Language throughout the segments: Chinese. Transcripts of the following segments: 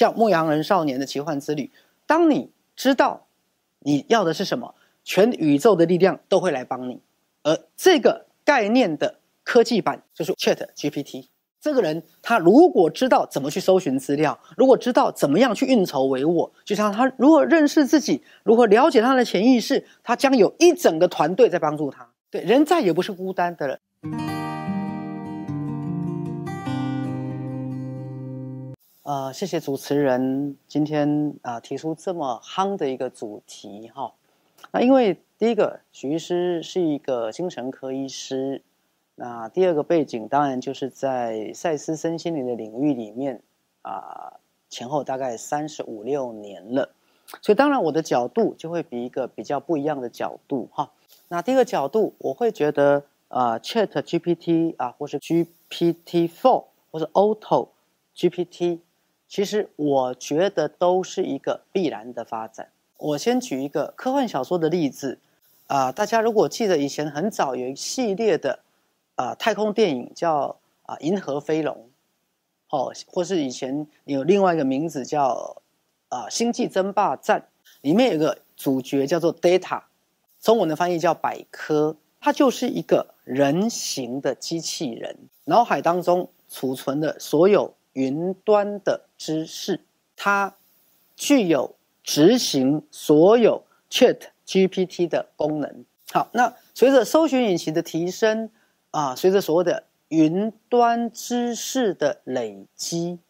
像《牧羊人少年的奇幻之旅》，当你知道你要的是什么，全宇宙的力量都会来帮你。而这个概念的科技版就是 Chat GPT。这个人他如果知道怎么去搜寻资料，如果知道怎么样去运筹帷幄，就像他如何认识自己，如何了解他的潜意识，他将有一整个团队在帮助他。对，人再也不是孤单的了。呃，谢谢主持人今天啊提出这么夯的一个主题哈。那因为第一个，徐医师是一个精神科医师。那第二个背景当然就是在赛斯身心灵的领域里面啊，前后大概三十五六年了，所以当然我的角度就会比一个比较不一样的角度哈。那第一个角度，我会觉得啊，Chat GPT 啊，或是 GPT Four 或是 Auto GPT，其实我觉得都是一个必然的发展。我先举一个科幻小说的例子啊，大家如果记得以前很早有一系列的。啊，太空电影叫啊《银河飞龙》，哦，或是以前有另外一个名字叫啊《星际争霸战》，里面有个主角叫做 Data，中文的翻译叫百科，它就是一个人形的机器人，脑海当中储存的所有云端的知识，它具有执行所有 Chat GPT 的功能。好，那随着搜寻引擎的提升。啊，随着所谓的云端知识的累积，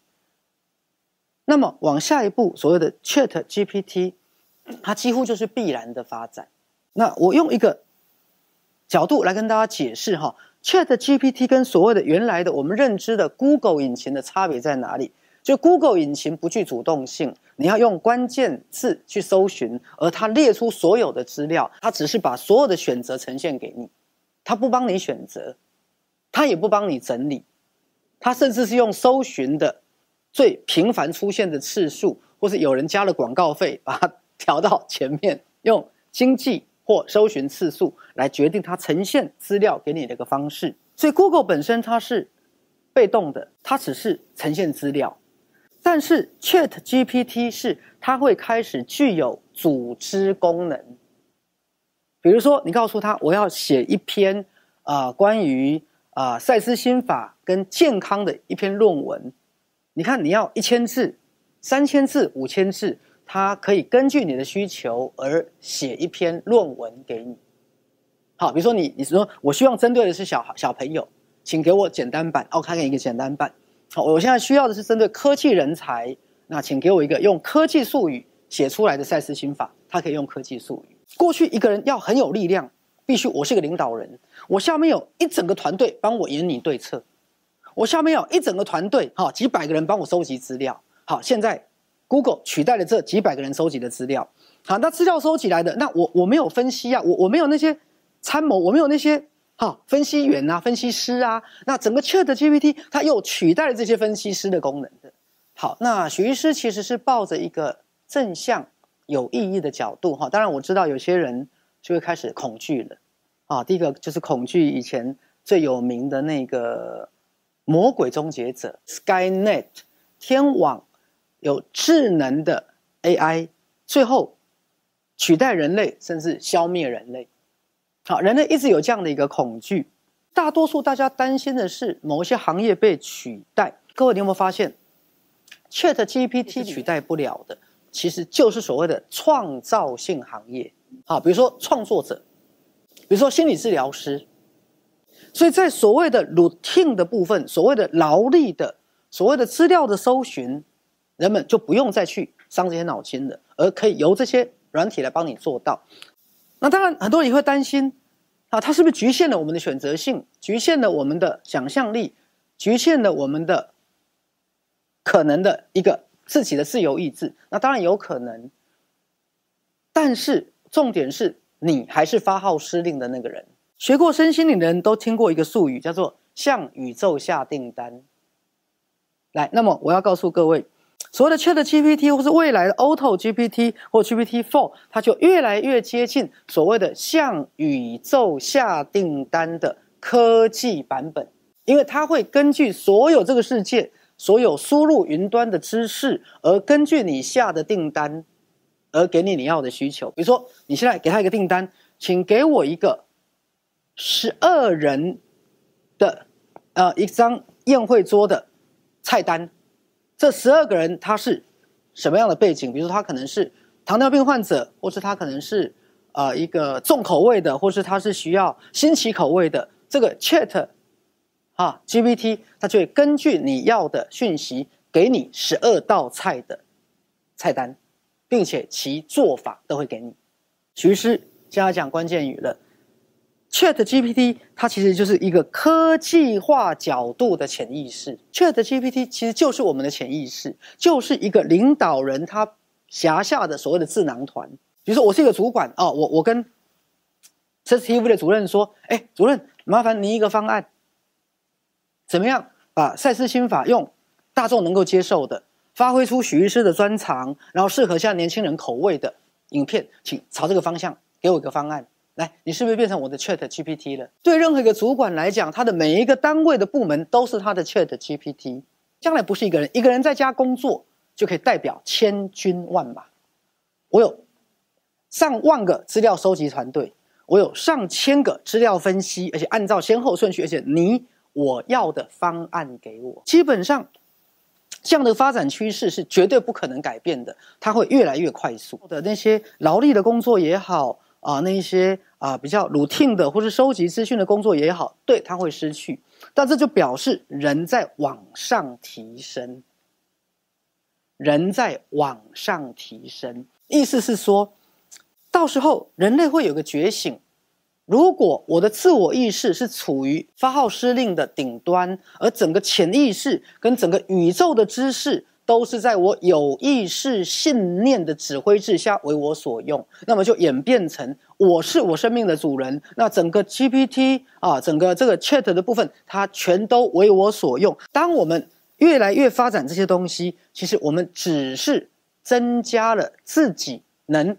那么往下一步所谓的 Chat GPT，它几乎就是必然的发展。那我用一个角度来跟大家解释哈，Chat GPT 跟所谓的原来的我们认知的 Google 引擎的差别在哪里？就 Google 引擎不具主动性，你要用关键字去搜寻，而它列出所有的资料，它只是把所有的选择呈现给你。它不帮你选择，它也不帮你整理，它甚至是用搜寻的最频繁出现的次数，或是有人加了广告费，把它调到前面，用经济或搜寻次数来决定它呈现资料给你的个方式。所以，Google 本身它是被动的，它只是呈现资料，但是 Chat GPT 是它会开始具有组织功能。比如说，你告诉他我要写一篇啊关于啊赛斯心法跟健康的一篇论文，你看你要一千字、三千字、五千字，他可以根据你的需求而写一篇论文给你。好，比如说你你说我希望针对的是小小朋友，请给我简单版，哦，开给一个简单版。好，我现在需要的是针对科技人才，那请给我一个用科技术语写出来的赛斯心法，他可以用科技术语。过去一个人要很有力量，必须我是个领导人，我下面有一整个团队帮我引领对策，我下面有一整个团队，哈，几百个人帮我收集资料。好，现在 Google 取代了这几百个人收集的资料，好，那资料收集来的，那我我没有分析啊，我我没有那些参谋，我没有那些哈分析员啊、分析师啊，那整个 Chat GPT 它又取代了这些分析师的功能的。好，那许医师其实是抱着一个正向。有意义的角度哈，当然我知道有些人就会开始恐惧了啊。第一个就是恐惧以前最有名的那个魔鬼终结者 Skynet 天网有智能的 AI，最后取代人类甚至消灭人类。好，人类一直有这样的一个恐惧。大多数大家担心的是某些行业被取代。各位，你有没有发现 Chat GPT 取代不了的？其实就是所谓的创造性行业，好，比如说创作者，比如说心理治疗师，所以在所谓的 routine 的部分，所谓的劳力的，所谓的资料的搜寻，人们就不用再去伤这些脑筋了，而可以由这些软体来帮你做到。那当然，很多人也会担心，啊，它是不是局限了我们的选择性，局限了我们的想象力，局限了我们的可能的一个。自己的自由意志，那当然有可能，但是重点是你还是发号施令的那个人。学过身心灵的人都听过一个术语，叫做向宇宙下订单。来，那么我要告诉各位，所谓的 Chat GPT 或是未来的 Auto GPT 或 GPT Four，它就越来越接近所谓的向宇宙下订单的科技版本，因为它会根据所有这个世界。所有输入云端的知识，而根据你下的订单，而给你你要的需求。比如说，你现在给他一个订单，请给我一个十二人的呃一张宴会桌的菜单。这十二个人他是什么样的背景？比如说，他可能是糖尿病患者，或是他可能是呃一个重口味的，或是他是需要新奇口味的。这个 Chat。啊，GPT 它就会根据你要的讯息，给你十二道菜的菜单，并且其做法都会给你。徐师加讲关键语了，Chat GPT 它其实就是一个科技化角度的潜意识。Chat GPT 其实就是我们的潜意识，就是一个领导人他辖下的所谓的智囊团。比如说，我是一个主管哦，我我跟 CCTV 的主任说，哎，主任，麻烦您一个方案。怎么样把赛事心法用大众能够接受的，发挥出许医师的专长，然后适合现在年轻人口味的影片，请朝这个方向给我一个方案。来，你是不是变成我的 Chat GPT 了？对任何一个主管来讲，他的每一个单位的部门都是他的 Chat GPT。将来不是一个人，一个人在家工作就可以代表千军万马。我有上万个资料收集团队，我有上千个资料分析，而且按照先后顺序，而且你。我要的方案给我，基本上这样的发展趋势是绝对不可能改变的，它会越来越快速。的那些劳力的工作也好啊，那一些啊比较 routine 的或是收集资讯的工作也好，对它会失去。但这就表示人在往上提升，人在往上提升，意思是说，到时候人类会有个觉醒。如果我的自我意识是处于发号施令的顶端，而整个潜意识跟整个宇宙的知识都是在我有意识信念的指挥之下为我所用，那么就演变成我是我生命的主人。那整个 GPT 啊，整个这个 Chat 的部分，它全都为我所用。当我们越来越发展这些东西，其实我们只是增加了自己能。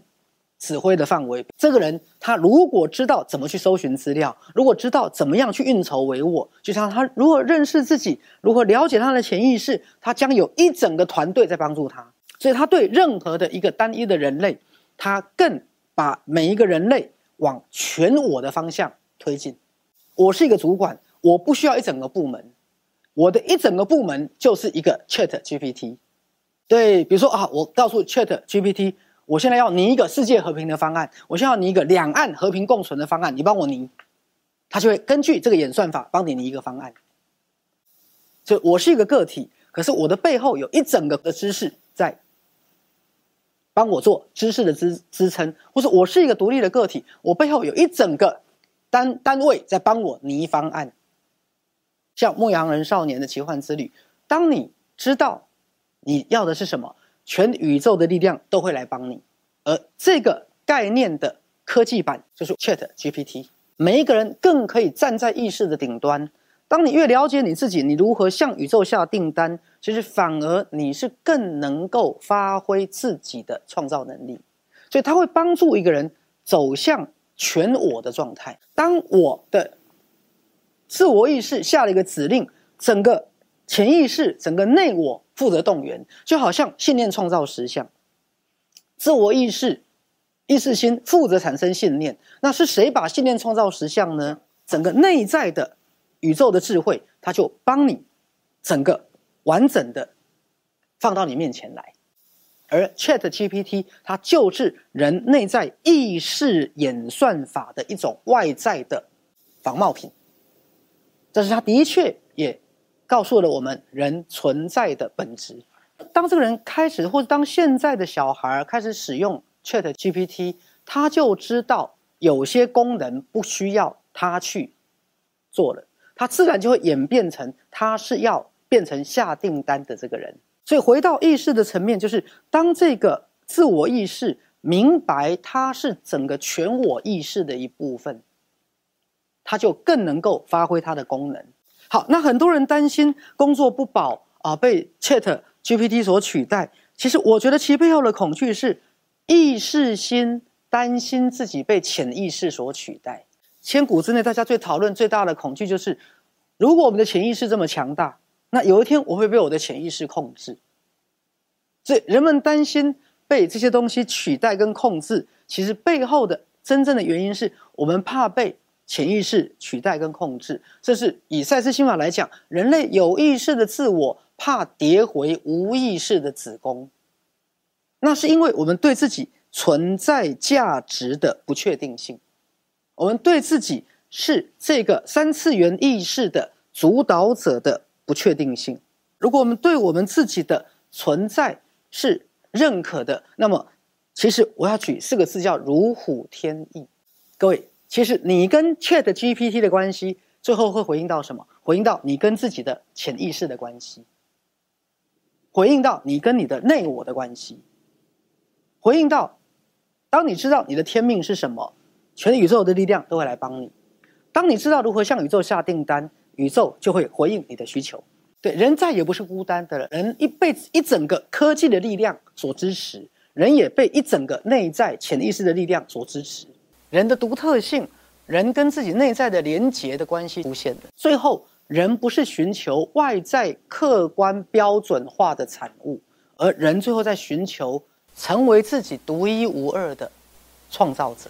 指挥的范围，这个人他如果知道怎么去搜寻资料，如果知道怎么样去运筹帷幄，就像他如何认识自己，如何了解他的潜意识，他将有一整个团队在帮助他。所以他对任何的一个单一的人类，他更把每一个人类往全我的方向推进。我是一个主管，我不需要一整个部门，我的一整个部门就是一个 Chat GPT。对，比如说啊，我告诉 Chat GPT。我现在要拟一个世界和平的方案，我现在要拟一个两岸和平共存的方案，你帮我拟，他就会根据这个演算法帮你拟一个方案。就我是一个个体，可是我的背后有一整个的知识在帮我做知识的支支撑，或者我是一个独立的个体，我背后有一整个单单位在帮我拟方案。像《牧羊人少年的奇幻之旅》，当你知道你要的是什么。全宇宙的力量都会来帮你，而这个概念的科技版就是 Chat GPT。每一个人更可以站在意识的顶端。当你越了解你自己，你如何向宇宙下订单，其实反而你是更能够发挥自己的创造能力。所以它会帮助一个人走向全我的状态。当我的自我意识下了一个指令，整个潜意识、整个内我。负责动员，就好像信念创造实相，自我意识、意识心负责产生信念。那是谁把信念创造实相呢？整个内在的宇宙的智慧，它就帮你整个完整的放到你面前来。而 Chat GPT 它就是人内在意识演算法的一种外在的仿冒品，但是它的确也。告诉了我们人存在的本质。当这个人开始，或者当现在的小孩开始使用 Chat GPT，他就知道有些功能不需要他去做了，他自然就会演变成他是要变成下订单的这个人。所以回到意识的层面，就是当这个自我意识明白它是整个全我意识的一部分，他就更能够发挥它的功能。好，那很多人担心工作不保啊，被 Chat GPT 所取代。其实我觉得其背后的恐惧是意识心担心自己被潜意识所取代。千古之内，大家最讨论最大的恐惧就是，如果我们的潜意识这么强大，那有一天我会被我的潜意识控制。所以人们担心被这些东西取代跟控制，其实背后的真正的原因是我们怕被潜意识取代跟控制。这是以赛斯心法来讲，人类有意识的自我怕跌回无意识的子宫。那是因为我们对自己存在价值的不确定性，我们对自己是这个三次元意识的主导者的不确定性。如果我们对我们自己的存在是认可的，那么其实我要举四个字叫如虎添翼。各位，其实你跟 Chat GPT 的关系，最后会回应到什么？回应到你跟自己的潜意识的关系，回应到你跟你的内我的关系。回应到，当你知道你的天命是什么，全宇宙的力量都会来帮你。当你知道如何向宇宙下订单，宇宙就会回应你的需求。对，人再也不是孤单的了，人一辈子一整个科技的力量所支持，人也被一整个内在潜意识的力量所支持。人的独特性，人跟自己内在的连结的关系出现的。最后，人不是寻求外在客观标准化的产物，而人最后在寻求。成为自己独一无二的创造者。